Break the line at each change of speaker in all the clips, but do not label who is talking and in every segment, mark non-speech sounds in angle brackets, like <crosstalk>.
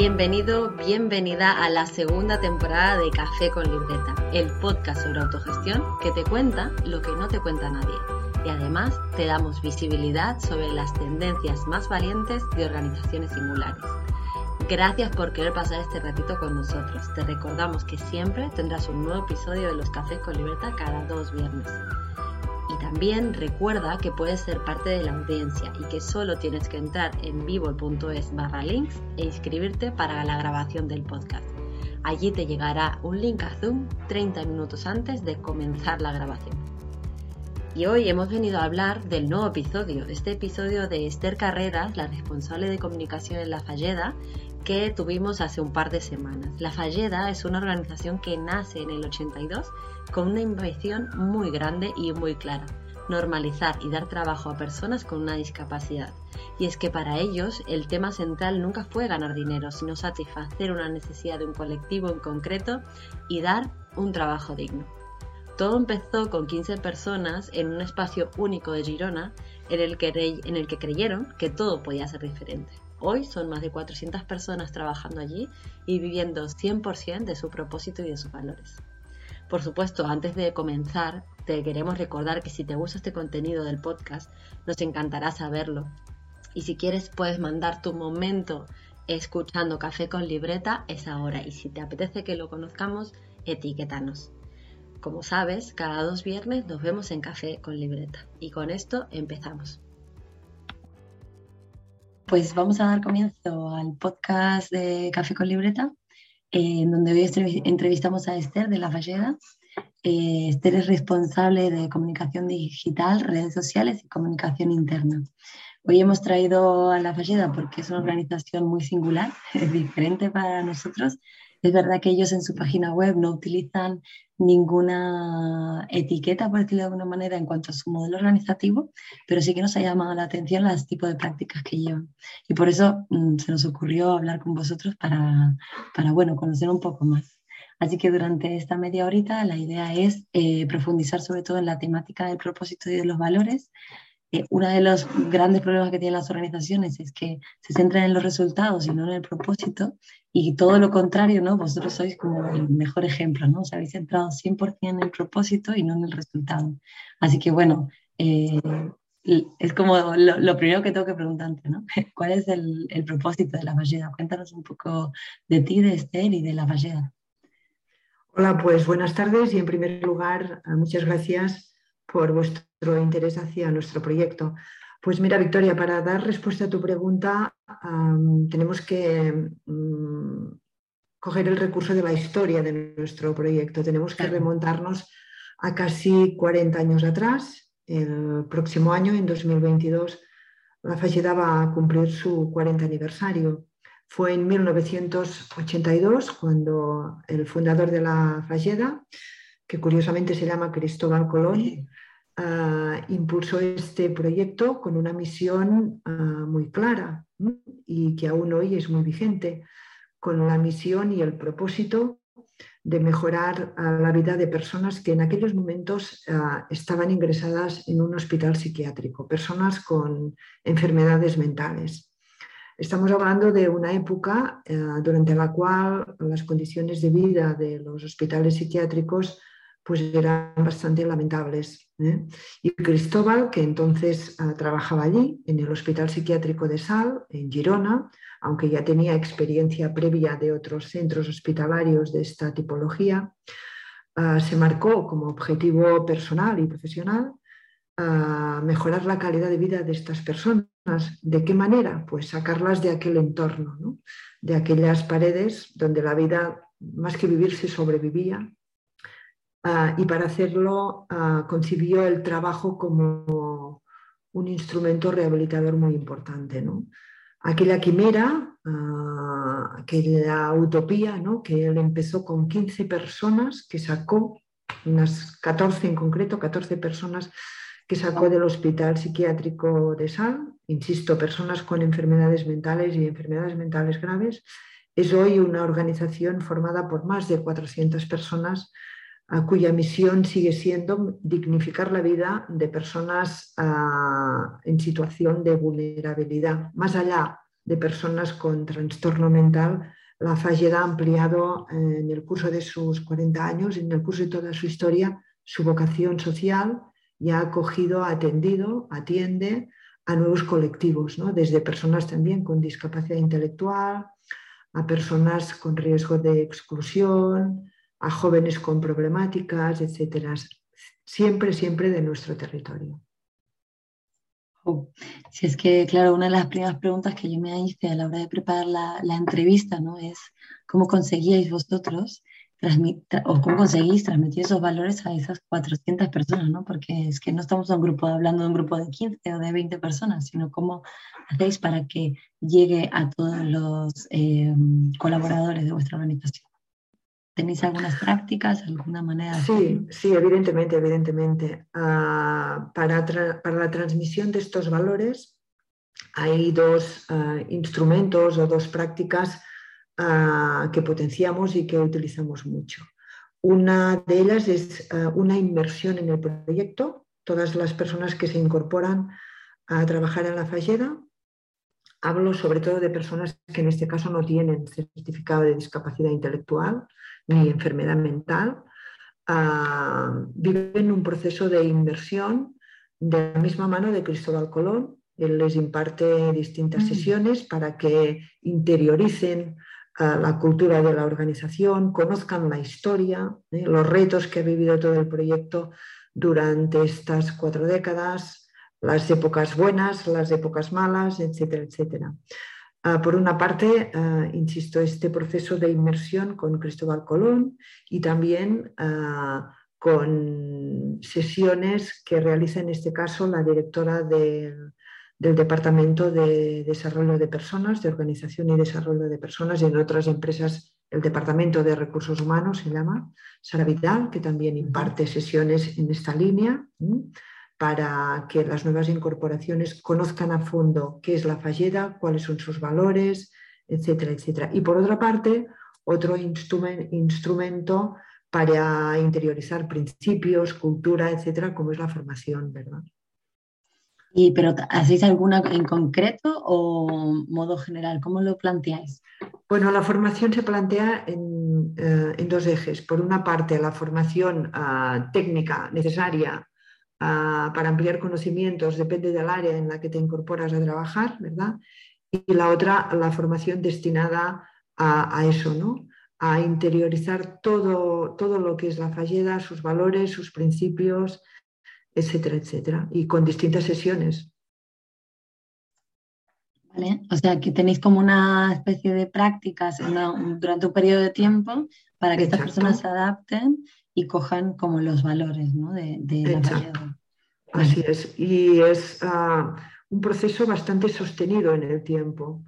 Bienvenido, bienvenida a la segunda temporada de Café con Libreta, el podcast sobre autogestión que te cuenta lo que no te cuenta nadie. Y además te damos visibilidad sobre las tendencias más valientes de organizaciones singulares. Gracias por querer pasar este ratito con nosotros. Te recordamos que siempre tendrás un nuevo episodio de los Cafés con Libreta cada dos viernes. También recuerda que puedes ser parte de la audiencia y que solo tienes que entrar en vivo.es barra links e inscribirte para la grabación del podcast. Allí te llegará un link a Zoom 30 minutos antes de comenzar la grabación. Y hoy hemos venido a hablar del nuevo episodio, este episodio de Esther Carreras, la responsable de comunicación en La Falleda, que tuvimos hace un par de semanas. La Falleda es una organización que nace en el 82 con una invención muy grande y muy clara, normalizar y dar trabajo a personas con una discapacidad. Y es que para ellos el tema central nunca fue ganar dinero, sino satisfacer una necesidad de un colectivo en concreto y dar un trabajo digno. Todo empezó con 15 personas en un espacio único de Girona en el que, en el que creyeron que todo podía ser diferente. Hoy son más de 400 personas trabajando allí y viviendo 100% de su propósito y de sus valores. Por supuesto, antes de comenzar, te queremos recordar que si te gusta este contenido del podcast, nos encantará saberlo. Y si quieres, puedes mandar tu momento escuchando Café con Libreta, es ahora. Y si te apetece que lo conozcamos, etiquétanos. Como sabes, cada dos viernes nos vemos en Café con Libreta. Y con esto empezamos. Pues vamos a dar comienzo al podcast de Café con Libreta, en donde hoy entrevistamos a Esther de La Falleda. Eh, Esther es responsable de comunicación digital, redes sociales y comunicación interna. Hoy hemos traído a La Falleda porque es una organización muy singular, <laughs> es diferente para nosotros es verdad que ellos en su página web no utilizan ninguna etiqueta, por decirlo de alguna manera, en cuanto a su modelo organizativo, pero sí que nos ha llamado la atención los tipos de prácticas que llevan. Y por eso mm, se nos ocurrió hablar con vosotros para, para, bueno, conocer un poco más. Así que durante esta media horita la idea es eh, profundizar sobre todo en la temática del propósito y de los valores, uno de los grandes problemas que tienen las organizaciones es que se centran en los resultados y no en el propósito, y todo lo contrario, ¿no? Vosotros sois como el mejor ejemplo, ¿no? Os habéis centrado 100% en el propósito y no en el resultado. Así que, bueno, eh, es como lo, primero que tengo que preguntarte, ¿no? <laughs> ¿Cuál es el, el propósito de la Valleda? Cuéntanos un poco de ti, de Esther y de la Valleda.
Hola, pues buenas tardes y en primer lugar, muchas gracias por vuestro interés hacia nuestro proyecto. Pues mira, Victoria, para dar respuesta a tu pregunta, tenemos que mm, coger el recurso de la historia de nuestro proyecto. Tenemos que remontarnos a casi 40 años atrás. El próximo año, en 2022, la Falleda va a cumplir su 40 aniversario. Fue en 1982 cuando el fundador de la Falleda, que curiosamente se llama Cristóbal Colón, Ah, impulsó este proyecto con una misión ah, muy clara y que aún hoy es muy vigente, con la misión y el propósito de mejorar ah, la vida de personas que en aquellos momentos estaban ingresadas en un hospital psiquiátrico, personas con enfermedades mentales. Estamos hablando de una época durante la cual las condiciones de vida de los hospitales psiquiátricos pues eran bastante lamentables. ¿eh? Y Cristóbal, que entonces ah, trabajaba allí, en el Hospital Psiquiátrico de Sal, en Girona, aunque ya tenía experiencia previa de otros centros hospitalarios de esta tipología, ah, se marcó como objetivo personal y profesional ah, mejorar la calidad de vida de estas personas. ¿De qué manera? Pues sacarlas de aquel entorno, de aquellas paredes donde la vida, más que vivir, se sobrevivía Ah, y para hacerlo ah, concibió el trabajo como un instrumento rehabilitador muy importante. ¿no? Aquella quimera, uh, aquella utopía, ¿no? que él empezó con 15 personas que sacó, unas 14 en concreto, 14 personas que sacó del hospital psiquiátrico de Sal, insisto, personas con enfermedades mentales y enfermedades mentales graves, es hoy una organización formada por más de 400 personas cuya misión sigue siendo dignificar la vida de personas en situación de vulnerabilidad, más allá de personas con trastorno mental. La Falleda ha ampliado en el curso de sus 40 años, en el curso de toda su historia, su vocación social y ha acogido, atendido, atiende a nuevos colectivos, ¿no? desde personas también con discapacidad intelectual, a personas con riesgo de exclusión, a jóvenes con problemáticas, etcétera. Siempre, siempre de nuestro territorio.
Si es que, claro, una de las primeras preguntas que yo me hice a la hora de preparar la, la entrevista, ¿no? Es cómo conseguíais vosotros o cómo conseguís transmitir esos valores a esas 400 personas, ¿no? Porque es que no estamos un grupo, hablando de un grupo de 15 o de 20 personas, sino cómo hacéis para que llegue a todos los eh, colaboradores de vuestra organización. ¿Tenéis algunas prácticas, alguna manera?
Sí, sí, evidentemente, evidentemente. Ah, para, para, la transmisión de estos valores hay dos ah, instrumentos o dos prácticas que potenciamos y que utilizamos mucho. Una de ellas es una inmersión en el proyecto. Todas las personas que se incorporan a trabajar en la fallera, hablo sobre todo de personas que en este caso no tienen certificado de discapacidad intelectual ni enfermedad mental, viven un proceso de inmersión de la misma mano de Cristóbal Colón. Él les imparte distintas mm. sesiones para que interioricen la cultura de la organización, conozcan la historia, ¿eh? los retos que ha vivido todo el proyecto durante estas cuatro décadas, las épocas buenas, las épocas malas, etcétera, etcétera. Ah, por una parte, ah, insisto, este proceso de inmersión con Cristóbal Colón y también ah, con sesiones que realiza en este caso la directora del del Departamento de Desarrollo de Personas, de Organización y Desarrollo de Personas, y en otras empresas el Departamento de Recursos Humanos se llama, Sara Vidal, que también imparte sesiones en esta línea para que las nuevas incorporaciones conozcan a fondo qué es la falleda, cuáles son sus valores, etcétera, etcétera. Y por otra parte, otro instrumento para interiorizar principios, cultura, etcétera, como es la formación, ¿verdad?
Y, pero ¿hacéis alguna en concreto o modo general? ¿Cómo lo planteáis?
Bueno, la formación se plantea en, eh, dos ejes. Por una parte, la formación ah, técnica necesaria para ampliar conocimientos depende del área en la que te incorporas a trabajar, ¿verdad? Y la otra, la formación destinada a, a eso, ¿no? A interiorizar todo, todo lo que es la falleda, sus valores, sus principios, etcétera, etcétera, y con distintas sesiones.
Vale, o sea que tenéis como una especie de prácticas durante un periodo de tiempo para que estas personas se adapten y cojan como los valores ¿no? de, la
variedad. Así es, y es ah, un proceso bastante sostenido en el tiempo.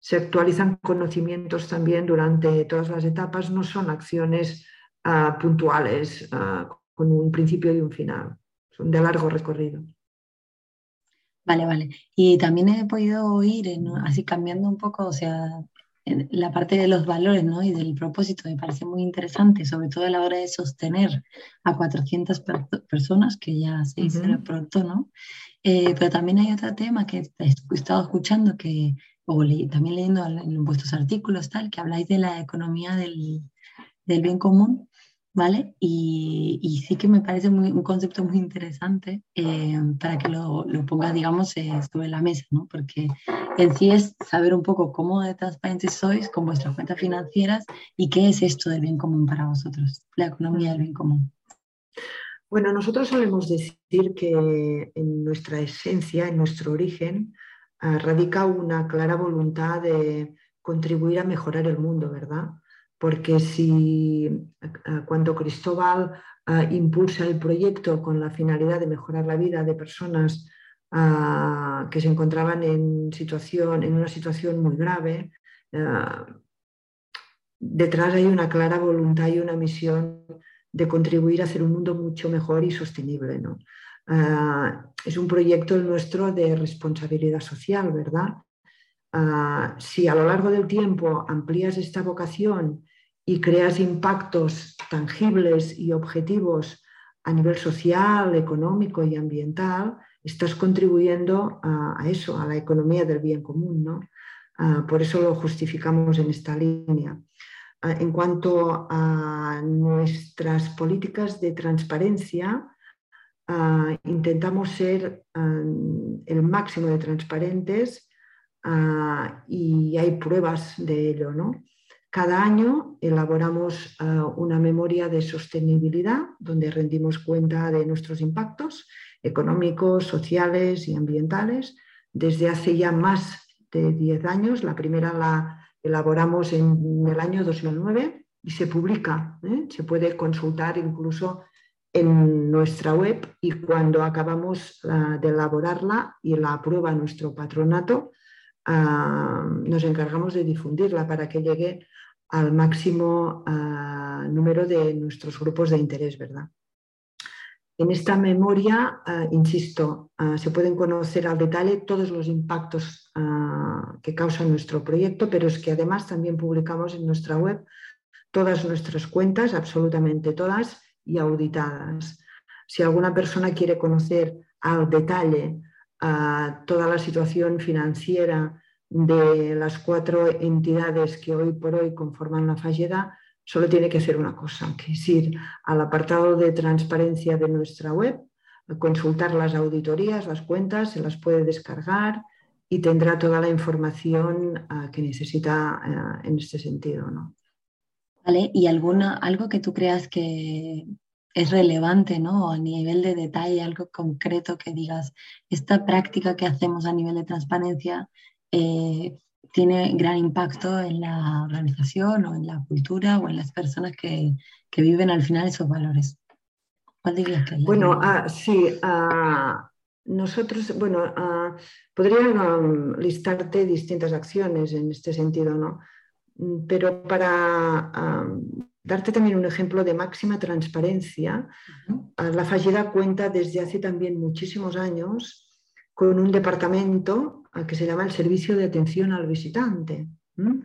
Se actualizan conocimientos también durante todas las etapas, no son acciones ah, puntuales, ah, con un principio y un final. Son de largo recorrido.
Vale, vale. Y también he podido oír, así cambiando un poco, o sea, la parte de los valores ¿no? y del propósito me parece muy interesante, sobre todo a la hora de sostener a 400 personas, que ya se dice pronto, ¿no? Eh, pero también hay otro tema que he estado escuchando, que, o también leyendo en vuestros artículos, tal, que habláis de la economía del, del bien común ¿vale? Y, sí que me parece un concepto muy interesante eh, para que lo, lo pongas, digamos, eh, sobre la mesa, ¿no? Porque en sí es saber un poco cómo de transparentes sois con vuestras cuentas financieras y qué es esto del bien común para vosotros, la economía del bien común.
Bueno, nosotros solemos decir que en nuestra esencia, en nuestro origen, ah, radica una clara voluntad de contribuir a mejorar el mundo, ¿verdad? Porque si cuando Cristóbal eh, impulsa el proyecto con la finalidad de mejorar la vida de personas eh, que se encontraban en, situación, en una situación muy grave, detrás hay una clara voluntad y una misión de contribuir a hacer un mundo mucho mejor y sostenible. es un proyecto nuestro de responsabilidad social, ¿verdad? si a lo largo del tiempo amplías esta vocación y creas impactos tangibles y objetivos a nivel social, económico y ambiental, estás contribuyendo a, eso, a la economía del bien común. ¿no? Ah, por eso lo justificamos en esta línea. Ah, en cuanto a nuestras políticas de transparencia, ah, intentamos ser el máximo de transparentes y hay pruebas de ello. ¿no? Cada año elaboramos eh, una memoria de sostenibilidad donde rendimos cuenta de nuestros impactos económicos, sociales y ambientales desde hace ya más de 10 años. La primera la elaboramos en el año 2009 y se publica, ¿eh? se puede consultar incluso en nuestra web y cuando acabamos eh, de elaborarla y la aprueba nuestro patronato, nos encargamos de difundirla para que llegue al máximo número de nuestros grupos de interés, ¿verdad? En esta memoria, insisto, se pueden conocer al detalle todos los impactos que causa nuestro proyecto, pero es que además también publicamos en nuestra web todas nuestras cuentas, absolutamente todas, y auditadas. Si alguna persona quiere conocer al detalle toda la situación financiera de las cuatro entidades que hoy por hoy conforman la Falleda, solo tiene que hacer una cosa, que es ir al apartado de transparencia de nuestra web, consultar las auditorías, las cuentas, se las puede descargar y tendrá toda la información ah, que necesita ah, en este sentido. ¿no?
Vale, ¿y alguna, algo que tú creas que, es relevante, ¿no? A nivel de detalle, algo concreto que digas, esta práctica que hacemos a nivel de transparencia eh, tiene gran impacto en la organización o en la cultura o en las personas que, que viven al final esos valores.
¿Cuál dirías que es Bueno, ah, sí, ah, nosotros, bueno, uh, podría um, listarte distintas acciones en este sentido, ¿no? Mm, pero para darte también un ejemplo de máxima transparencia, la Fallida cuenta desde hace también muchísimos años con un departamento que se llama el Servicio de Atención al Visitante.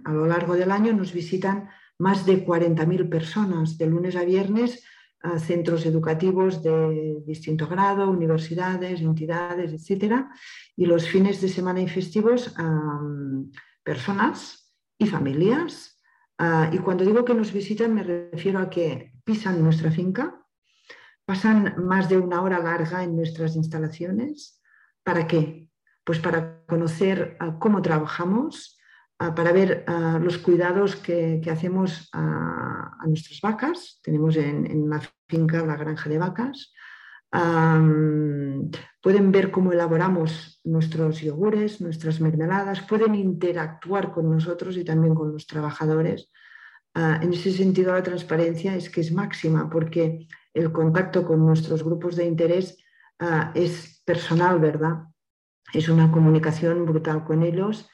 A lo largo del año nos visitan más de 40.000 personas, de lunes a viernes, a centros educativos de distinto grado, universidades, entidades, etc. Y los fines de semana y festivos, personas y familias Ah, y cuando digo que nos visitan me refiero a que pisan nuestra finca, pasan más de una hora larga en nuestras instalaciones. ¿Para qué? Pues para conocer ah, cómo trabajamos, ah, para ver los cuidados que, hacemos a, nuestras vacas. Tenemos en, en la finca la granja de vacas pueden ver cómo elaboramos nuestros yogures, nuestras mermeladas, pueden interactuar con nosotros y también con los trabajadores. Ah, en ese sentido, la transparencia es que es máxima porque el contacto con nuestros grupos de interés ah, es personal, ¿verdad? Es una comunicación brutal con ellos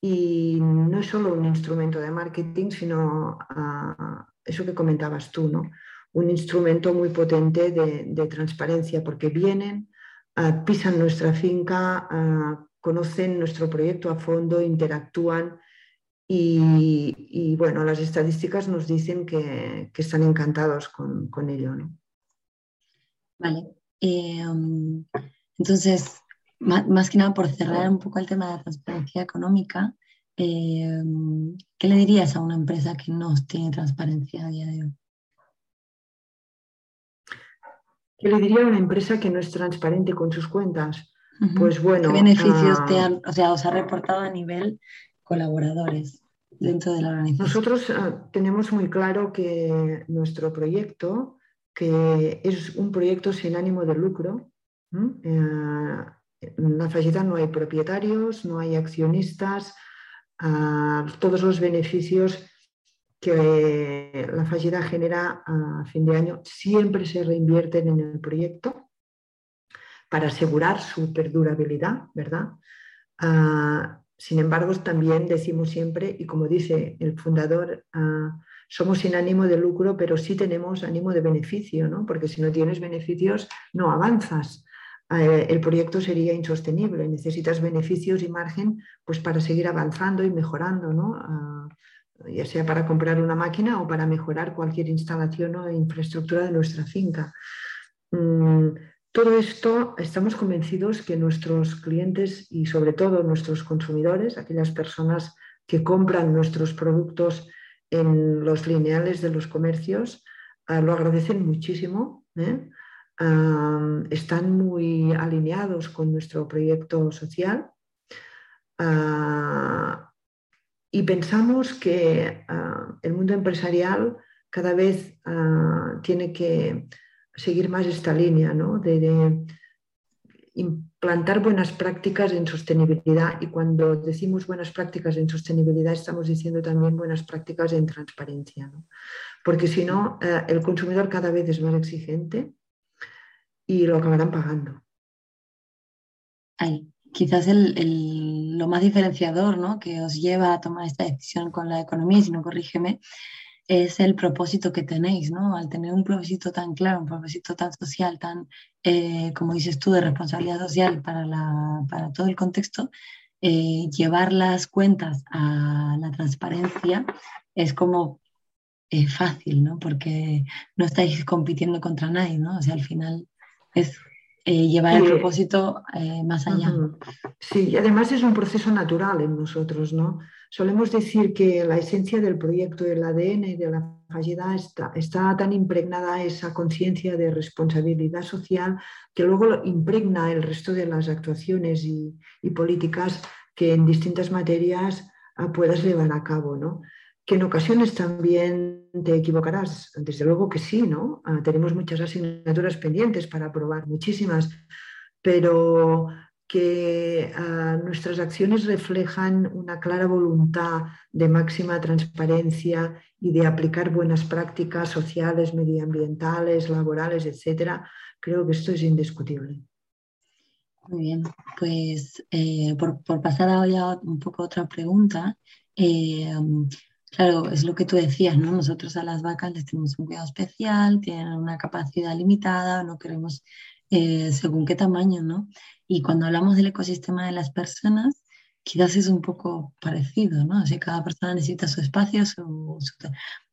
y no es solo un instrumento de marketing, sino ah, eso que comentabas tú, ¿no? Un instrumento muy potente de, transparencia porque vienen, ah, pisan nuestra finca, ah, conocen nuestro proyecto a fondo, interactúan y, bueno, las estadísticas nos dicen que, están encantados con, ello.
Vale. Eh, um, entonces, más, que nada por cerrar un poco el tema de la transparencia económica, eh, um, ¿qué le dirías a una empresa que no tiene transparencia a día de hoy?
¿Qué le diría a una empresa que no es transparente con sus cuentas? Pues bueno.
¿Qué beneficios te ah, han, o sea, os ha reportado a nivel colaboradores dentro de la organización?
Nosotros ah, tenemos muy claro que nuestro proyecto, que es un proyecto sin ánimo de lucro, eh, en la fallida no hay propietarios, no hay accionistas, ah, todos los beneficios que la fallida genera a fin de año siempre se reinvierten en el proyecto para asegurar su perdurabilidad, ¿verdad? Ah, sin embargo, también decimos siempre, y como dice el fundador, ah, somos sin ánimo de lucro, pero sí tenemos ánimo de beneficio, ¿no? porque si no tienes beneficios no avanzas. Ah, el proyecto sería insostenible, necesitas beneficios y margen pues, para seguir avanzando y mejorando. ¿no? Ya sea para comprar una máquina o para mejorar cualquier instalación o infraestructura de nuestra finca. Mm, todo esto estamos convencidos que nuestros clientes y sobre todo nuestros consumidores, aquellas personas que compran nuestros productos en los lineales de los comercios, ah, lo agradecen muchísimo. ¿eh? están muy alineados con nuestro proyecto social ah, y pensamos que ah, el mundo empresarial cada vez tiene que seguir más esta línea de, implantar buenas prácticas en sostenibilidad y cuando decimos buenas prácticas en sostenibilidad estamos diciendo también buenas prácticas en transparencia, porque si no eh, el consumidor cada vez es más exigente y lo acabarán pagando.
Quizás lo más diferenciador ¿no? que os lleva a tomar esta decisión con la economía, si no corrígeme, es el propósito que tenéis, ¿no? Al tener un propósito tan claro, un propósito tan social, tan, eh, como dices tú, de responsabilidad social para, la, para todo el contexto, eh, llevar las cuentas a la transparencia es como eh, fácil, ¿no? Porque no estáis compitiendo contra nadie, ¿no? O sea, al final es llevar el propósito más allá.
Sí, y además es un proceso natural en nosotros, ¿no? Solemos decir que la esencia del proyecto, el ADN de la fallida está, está tan impregnada esa conciencia de responsabilidad social que luego impregna el resto de las actuaciones y, políticas que en distintas materias ah, puedas llevar a cabo, ¿no? Que en ocasiones también te equivocarás, desde luego que sí, ¿no? Ah, tenemos muchas asignaturas pendientes para aprobar, muchísimas, pero que ah, nuestras acciones reflejan una clara voluntad de máxima transparencia y de aplicar buenas prácticas sociales, medioambientales, laborales, etcétera, creo que esto es indiscutible.
Muy bien, pues eh, por, pasar ahora un poco a otra pregunta, eh, claro, es lo que tú decías, ¿no? Nosotros a las vacas les tenemos un cuidado especial, tienen una capacidad limitada, no queremos eh, según qué tamaño, ¿no? Y cuando hablamos del ecosistema de las personas, quizás es un poco parecido, ¿no? O cada persona necesita su espacio, su,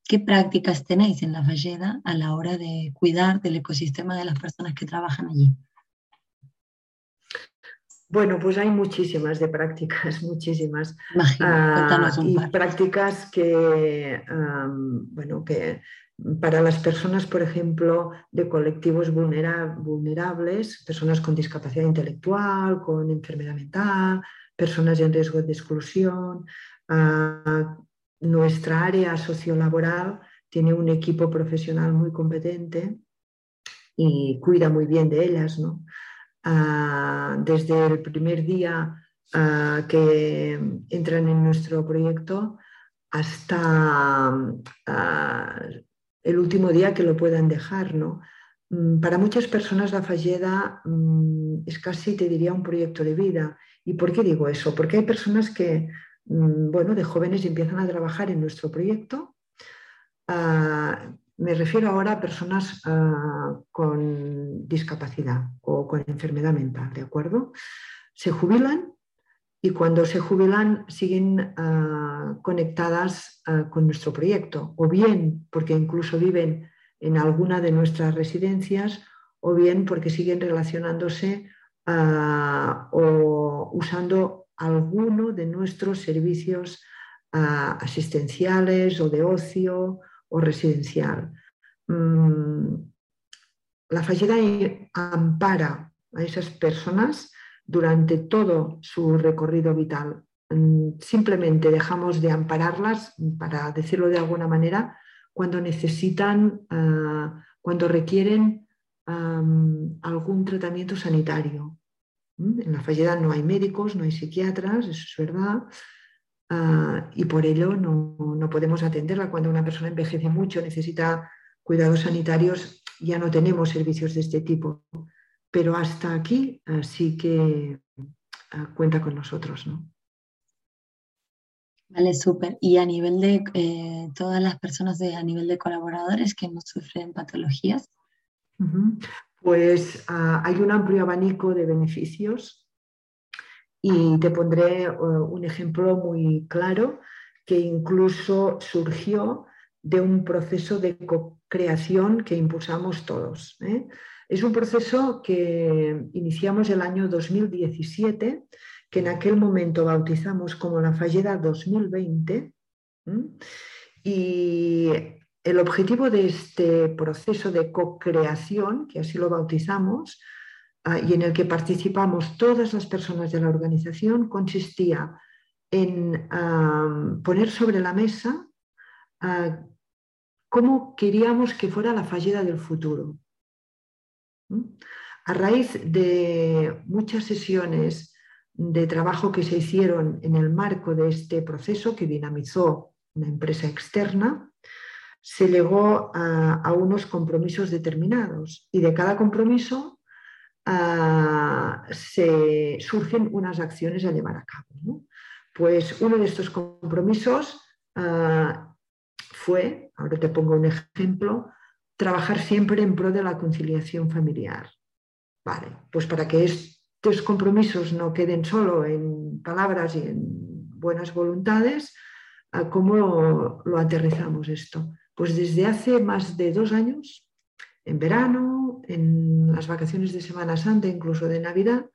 ¿Qué prácticas tenéis en la Falleda a la hora de cuidar del ecosistema de las personas que trabajan allí?
Bueno, pues hay muchísimas de prácticas, <laughs> muchísimas. Ah, y prácticas que, bueno, que para las personas, por ejemplo, de colectivos vulnerables, personas con discapacidad intelectual, con enfermedad mental, personas en riesgo de exclusión. Ah, nuestra área sociolaboral tiene un equipo profesional muy competente y cuida muy bien de ellas. Desde el primer día que entran en nuestro proyecto hasta el último día que lo puedan dejar, ¿no? Mm, para muchas personas la Falleda mm, es casi, te diría, un proyecto de vida. ¿Y por qué digo eso? Porque hay personas que, mm, bueno, de jóvenes empiezan a trabajar en nuestro proyecto. Ah, me refiero ahora a personas ah, con discapacidad o con enfermedad mental, ¿de acuerdo? Se jubilan y cuando se jubilan siguen ah, conectadas ah, con nuestro proyecto, o bien porque incluso viven en alguna de nuestras residencias, o bien porque siguen relacionándose o usando alguno de nuestros servicios asistenciales o de ocio o residencial. Mm, la fallida ampara a esas personas durante todo su recorrido vital. Mm, simplemente dejamos de ampararlas, para decirlo de alguna manera, cuando necesitan, ah, cuando requieren algún tratamiento sanitario. ¿Mm? En la falleda no hay médicos, no hay psiquiatras, eso es verdad, ah, y por ello no, no podemos atenderla. Cuando una persona envejece mucho, necesita cuidados sanitarios, ya no tenemos servicios de este tipo pero hasta aquí sí que ah, cuenta con nosotros. ¿no?
Vale, súper. Y a nivel de eh, todas las personas de, a nivel de colaboradores que no sufren patologías.
Pues ah, hay un amplio abanico de beneficios y te pondré eh, un ejemplo muy claro que incluso surgió de un proceso de co-creación que impulsamos todos. ¿eh? Es un proceso que iniciamos el año 2017, que en aquel momento bautizamos como la Falleda 2020. Y el objetivo de este proceso de co-creación, que así lo bautizamos, y en el que participamos todas las personas de la organización, consistía en ah, poner sobre la mesa ah, cómo queríamos que fuera la falleda del futuro. A raíz de muchas sesiones de trabajo que se hicieron en el marco de este proceso que dinamizó una empresa externa, se llegó a, unos compromisos determinados y de cada compromiso se surgen unas acciones a llevar a cabo. Pues uno de estos compromisos fue, ahora te pongo un ejemplo, trabajar siempre en pro de la conciliación familiar. Vale, pues para que estos compromisos no queden solo en palabras y en buenas voluntades, ¿cómo lo aterrizamos esto? Pues desde hace más de dos años, en verano, en las vacaciones de Semana Santa, incluso de Navidad,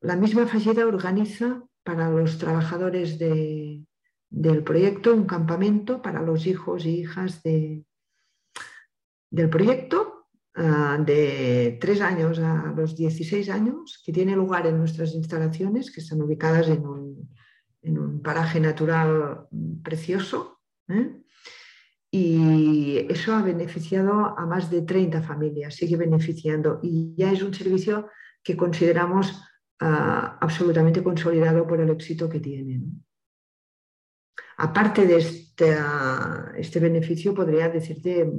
la misma fallida organiza para los trabajadores del proyecto un campamento para los hijos y hijas de, del proyecto ah, de tres años a los 16 años, que tiene lugar en nuestras instalaciones, que están ubicadas en un, paraje natural precioso. ¿eh? Y eso ha beneficiado a más de 30 familias, sigue beneficiando. Y ya es un servicio que consideramos ah, absolutamente consolidado por el éxito que tiene. Aparte de este, este, beneficio, podría decirte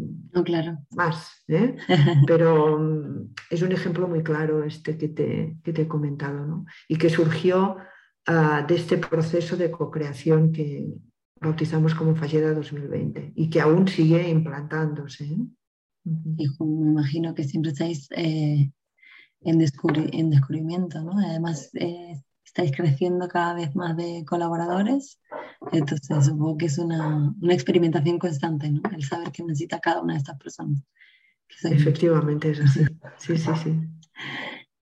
más, ¿eh? <laughs> pero mm, es un ejemplo muy claro este que te, que te he comentado ¿no? y que surgió ah, de este proceso de co-creación que bautizamos como Falleda 2020 y que aún sigue implantándose. ¿eh?
me imagino que siempre estáis eh, en, en, descubrimiento, ¿no? Además, estáis creciendo cada vez más de colaboradores, entonces supongo que es una, una experimentación constante, ¿no? El saber qué necesita cada una de estas personas.
Efectivamente, es así. Sí, sí, sí.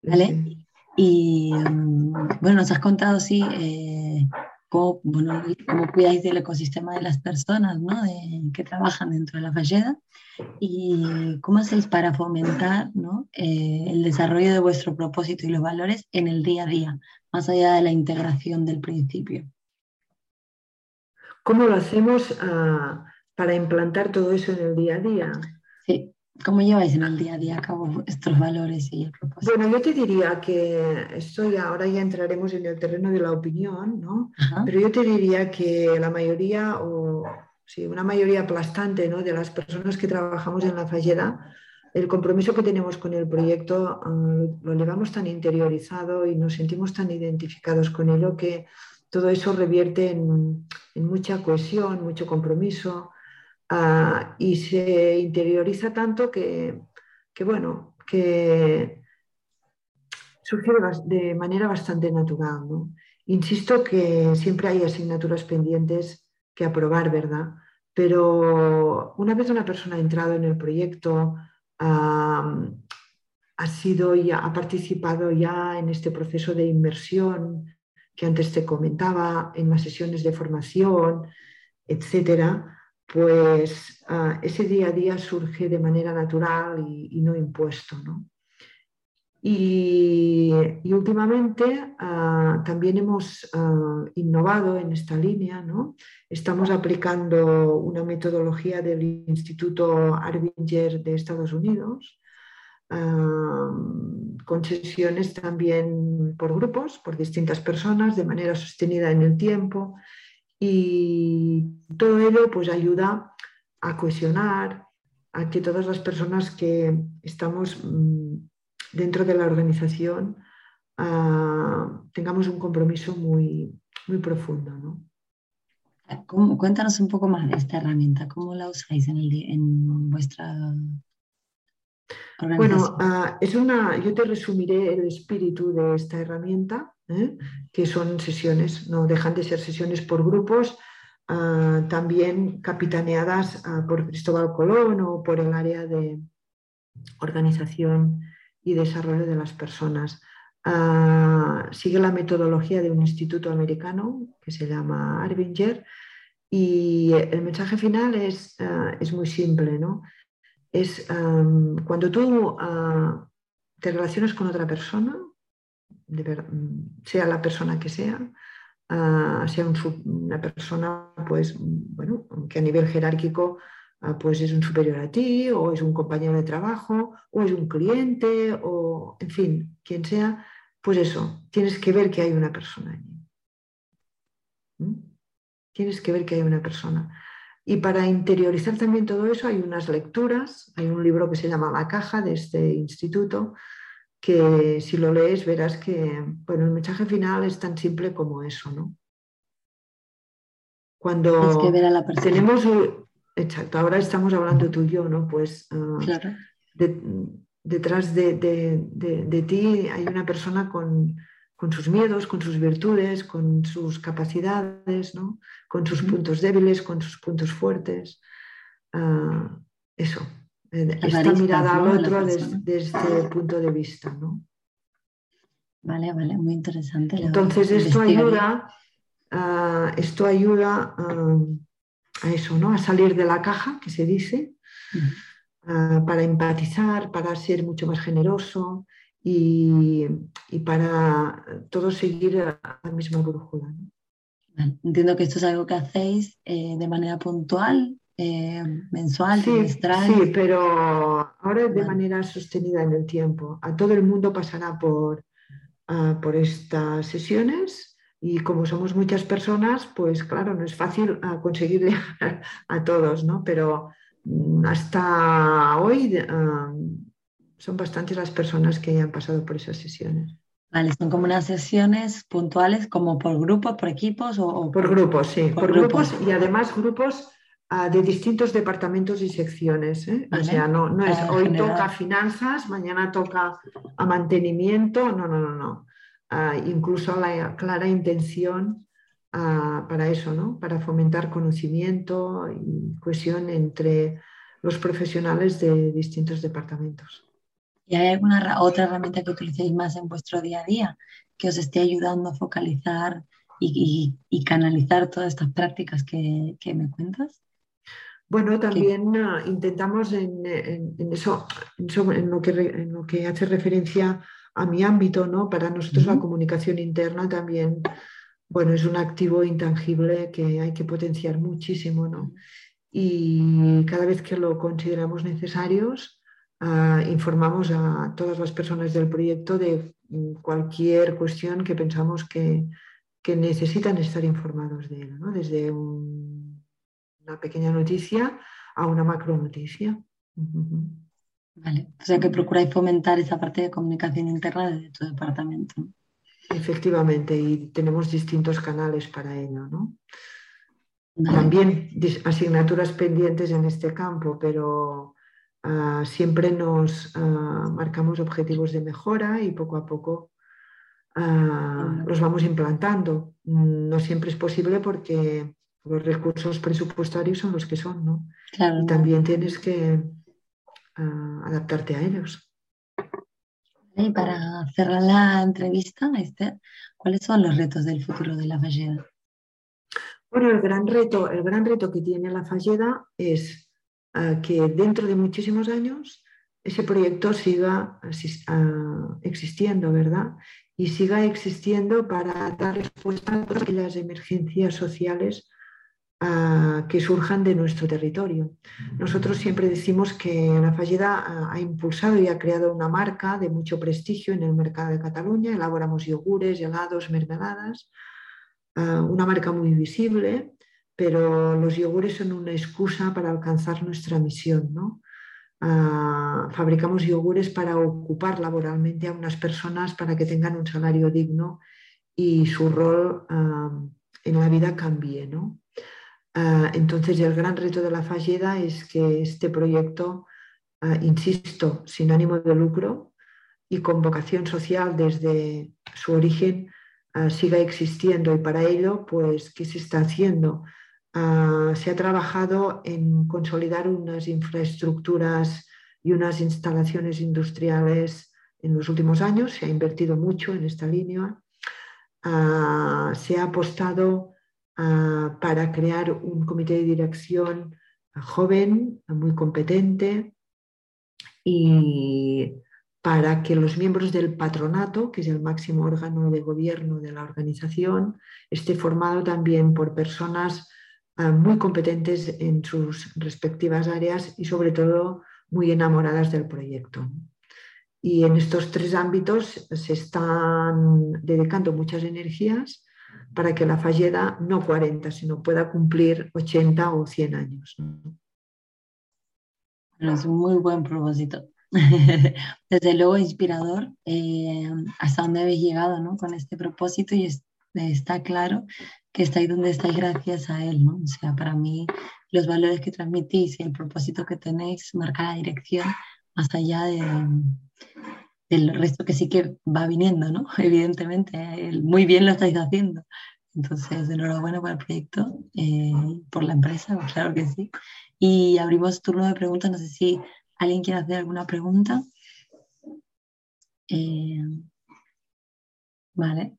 Vale. Y mm, bueno, nos has contado, sí, eh, cómo, bueno, cómo cuidáis del ecosistema de las personas ¿no? de, que trabajan dentro de la falleda y cómo hacéis para fomentar ¿no? eh, el desarrollo de vuestro propósito y los valores en el día a día, más allá de la integración del principio.
¿Cómo lo hacemos ah, para implantar todo eso en el día a día?
Sí, ¿cómo lleváis en el día a día a cabo estos valores y el propósito?
Bueno, yo te diría que esto ya, ahora ya entraremos en el terreno de la opinión, ¿no? Pero yo te diría que la mayoría, o sí, una mayoría aplastante ¿no? de las personas que trabajamos en la fallera, el compromiso que tenemos con el proyecto ah, lo llevamos tan interiorizado y nos sentimos tan identificados con ello que todo eso revierte en, mucha cohesión, mucho compromiso ah, y se interioriza tanto que, bueno, que surge de manera bastante natural. Insisto que siempre hay asignaturas pendientes que aprobar, ¿verdad? Pero una vez una persona ha entrado en el proyecto, ha sido ya, ha participado ya en este proceso de inmersión que antes te comentaba, en las sesiones de formación, etcétera, pues ah, ese día a día surge de manera natural y, no impuesto. Y, últimamente ah, también hemos ah, innovado en esta línea. ¿no? Estamos aplicando una metodología del Instituto Arbinger de Estados Unidos, con sesiones también por grupos, por distintas personas, de manera sostenida en el tiempo. Y todo ello pues ayuda a cohesionar, a que todas las personas que estamos mm, dentro de la organización ah, tengamos un compromiso muy, muy profundo. ¿no?
cuéntanos un poco más de esta herramienta, ¿cómo la usáis en, en vuestra
bueno, ah, es una, yo te resumiré el espíritu de esta herramienta, ¿eh? que son sesiones, no dejan de ser sesiones por grupos, ah, también capitaneadas ah, por Cristóbal Colón o por el área de organización y desarrollo de las personas. Sigue la metodología de un instituto americano que se llama Arbinger y el mensaje final es, es muy simple, ¿no? Es cuando tú ah, te relacionas con otra persona, sea la persona que sea, sea una persona pues, bueno, que a nivel jerárquico Ah, pues es un superior a ti, o es un compañero de trabajo, o es un cliente, o en fin, quien sea, pues eso, tienes que ver que hay una persona allí. ¿Mm? Tienes que ver que hay una persona. Y para interiorizar también todo eso hay unas lecturas, hay un libro que se llama La caja de este instituto, que si lo lees verás que bueno, el mensaje final es tan simple como eso, ¿no? Cuando tenemos Exacto, ahora estamos hablando tú y yo, ¿no? Pues ah, detrás de, ti hay una persona con, sus miedos, con sus virtudes, con sus capacidades, ¿no? Con sus puntos débiles, con sus puntos fuertes. Ah, eso, eh, esta mirada al otro desde, este punto de vista, ¿no?
Vale, vale, muy interesante.
Entonces esto ayuda, ah, esto ayuda a eso, ¿no? A salir de la caja, que se dice, para empatizar, para ser mucho más generoso y, para todos seguir la misma brújula.
Entiendo que esto es algo que hacéis eh, de manera puntual, eh, mensual,
sí, Sí, pero ahora de manera sostenida en el tiempo. A todo el mundo pasará por, ah, por estas sesiones y como somos muchas personas, pues claro, no es fácil ah, conseguirle <laughs> a, todos, ¿no? Pero mm, hasta hoy ah, son bastantes las personas que han pasado por esas sesiones.
Vale, son como unas sesiones puntuales, como por grupos, por equipos o,
por, grupos, sí, por, grupos. y además grupos ah, de distintos departamentos y secciones. ¿eh? O sea, no, no es hoy toca finanzas, mañana toca a mantenimiento, no, no, no, no incluso la clara intención para eso, ¿no? para fomentar conocimiento y cohesión entre los profesionales de distintos departamentos.
¿Y hay alguna otra herramienta que utilicéis más en vuestro día a día que os esté ayudando a focalizar y, canalizar todas estas prácticas que, me cuentas?
Bueno, también ah, intentamos en, eso, en, lo que, en lo que hace referencia a mi ámbito, ¿no? Para nosotros la comunicación interna también, bueno, es un activo intangible que hay que potenciar muchísimo, ¿no? Y cada vez que lo consideramos necesarios, informamos a todas las personas del proyecto de cualquier cuestión que pensamos que, necesitan estar informados de él, ¿no? Desde una pequeña noticia a una macro noticia.
Vale, o sea que procuráis fomentar esa parte de comunicación interna de tu departamento.
Efectivamente, y tenemos distintos canales para ello, ¿no? También asignaturas pendientes en este campo, pero ah, siempre nos ah, marcamos objetivos de mejora y poco a poco ah, los vamos implantando. No siempre es posible porque los recursos presupuestarios son los que son, ¿no? y también tienes que adaptarte a ellos.
Y para cerrar la entrevista, Esther, ¿cuáles son los retos del futuro de la Falleda?
Bueno, el gran reto, el gran reto que tiene la Falleda es ah, que dentro de muchísimos años ese proyecto siga ah, existiendo, ¿verdad? Y siga existiendo para dar respuesta a todas aquellas emergencias sociales que surjan de nuestro territorio. Nosotros siempre decimos que la Falleda ha impulsado y ha creado una marca de mucho prestigio en el mercado de Cataluña. Elaboramos yogures, helados, mermeladas, una marca muy visible, pero los yogures son una excusa para alcanzar nuestra misión. ¿no? fabricamos yogures para ocupar laboralmente a unas personas para que tengan un salario digno y su rol en la vida cambie. ¿no? Ah, entonces, el gran reto de la Falleda es que este proyecto, ah, insisto, sin ánimo de lucro y con vocación social desde su origen, ah, siga existiendo. Y para ello, pues, ¿qué se está haciendo? Se ha trabajado en consolidar unas infraestructuras y unas instalaciones industriales en los últimos años, se ha invertido mucho en esta línea, ah, se ha apostado ah, para crear un comité de dirección joven, muy competente y para que los miembros del patronato, que es el máximo órgano de gobierno de la organización, esté formado también por personas ah, muy competentes en sus respectivas áreas y sobre todo muy enamoradas del proyecto. Y en estos tres ámbitos se están dedicando muchas energías para que la Falleda, no 40, sino pueda cumplir 80 o 100 años.
Es un muy buen propósito. <laughs> Desde luego inspirador eh, hasta dónde habéis llegado ¿no? con este propósito y está claro que estáis donde estáis gracias a él. ¿no? O sea, para mí los valores que transmitís y el propósito que tenéis marca la dirección más allá de, del resto que sí que va viniendo, ¿no? <laughs> Evidentemente, muy bien lo estáis haciendo. Entonces, enhorabuena por el proyecto, eh, por la empresa, <laughs> claro que sí. Y abrimos turno de preguntas, no sé si alguien quiere hacer alguna pregunta. Eh, vale.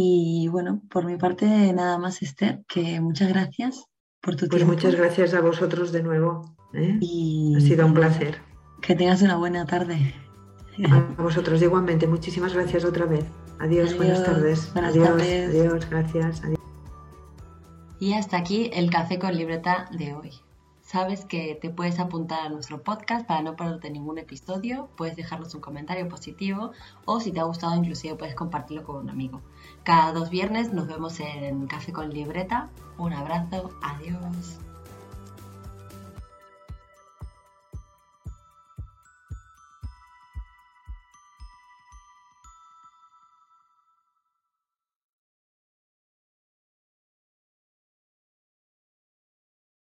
Y bueno, por mi parte, nada más, Esther, que muchas gracias por tu
pues
tiempo.
Pues muchas gracias a vosotros de nuevo. ¿eh? Y ha sido un placer.
Que tengas una buena tarde.
A vosotros igualmente. Muchísimas gracias otra vez. Adiós, buenas tardes. adiós, adiós, gracias.
Y hasta aquí el café con libreta de hoy. Sabes que te puedes apuntar a nuestro podcast para no perderte ningún episodio, puedes dejarnos un comentario positivo o si te ha gustado inclusive puedes compartirlo con un amigo. Cada dos viernes nos vemos en Café con Libreta. Un abrazo, adiós.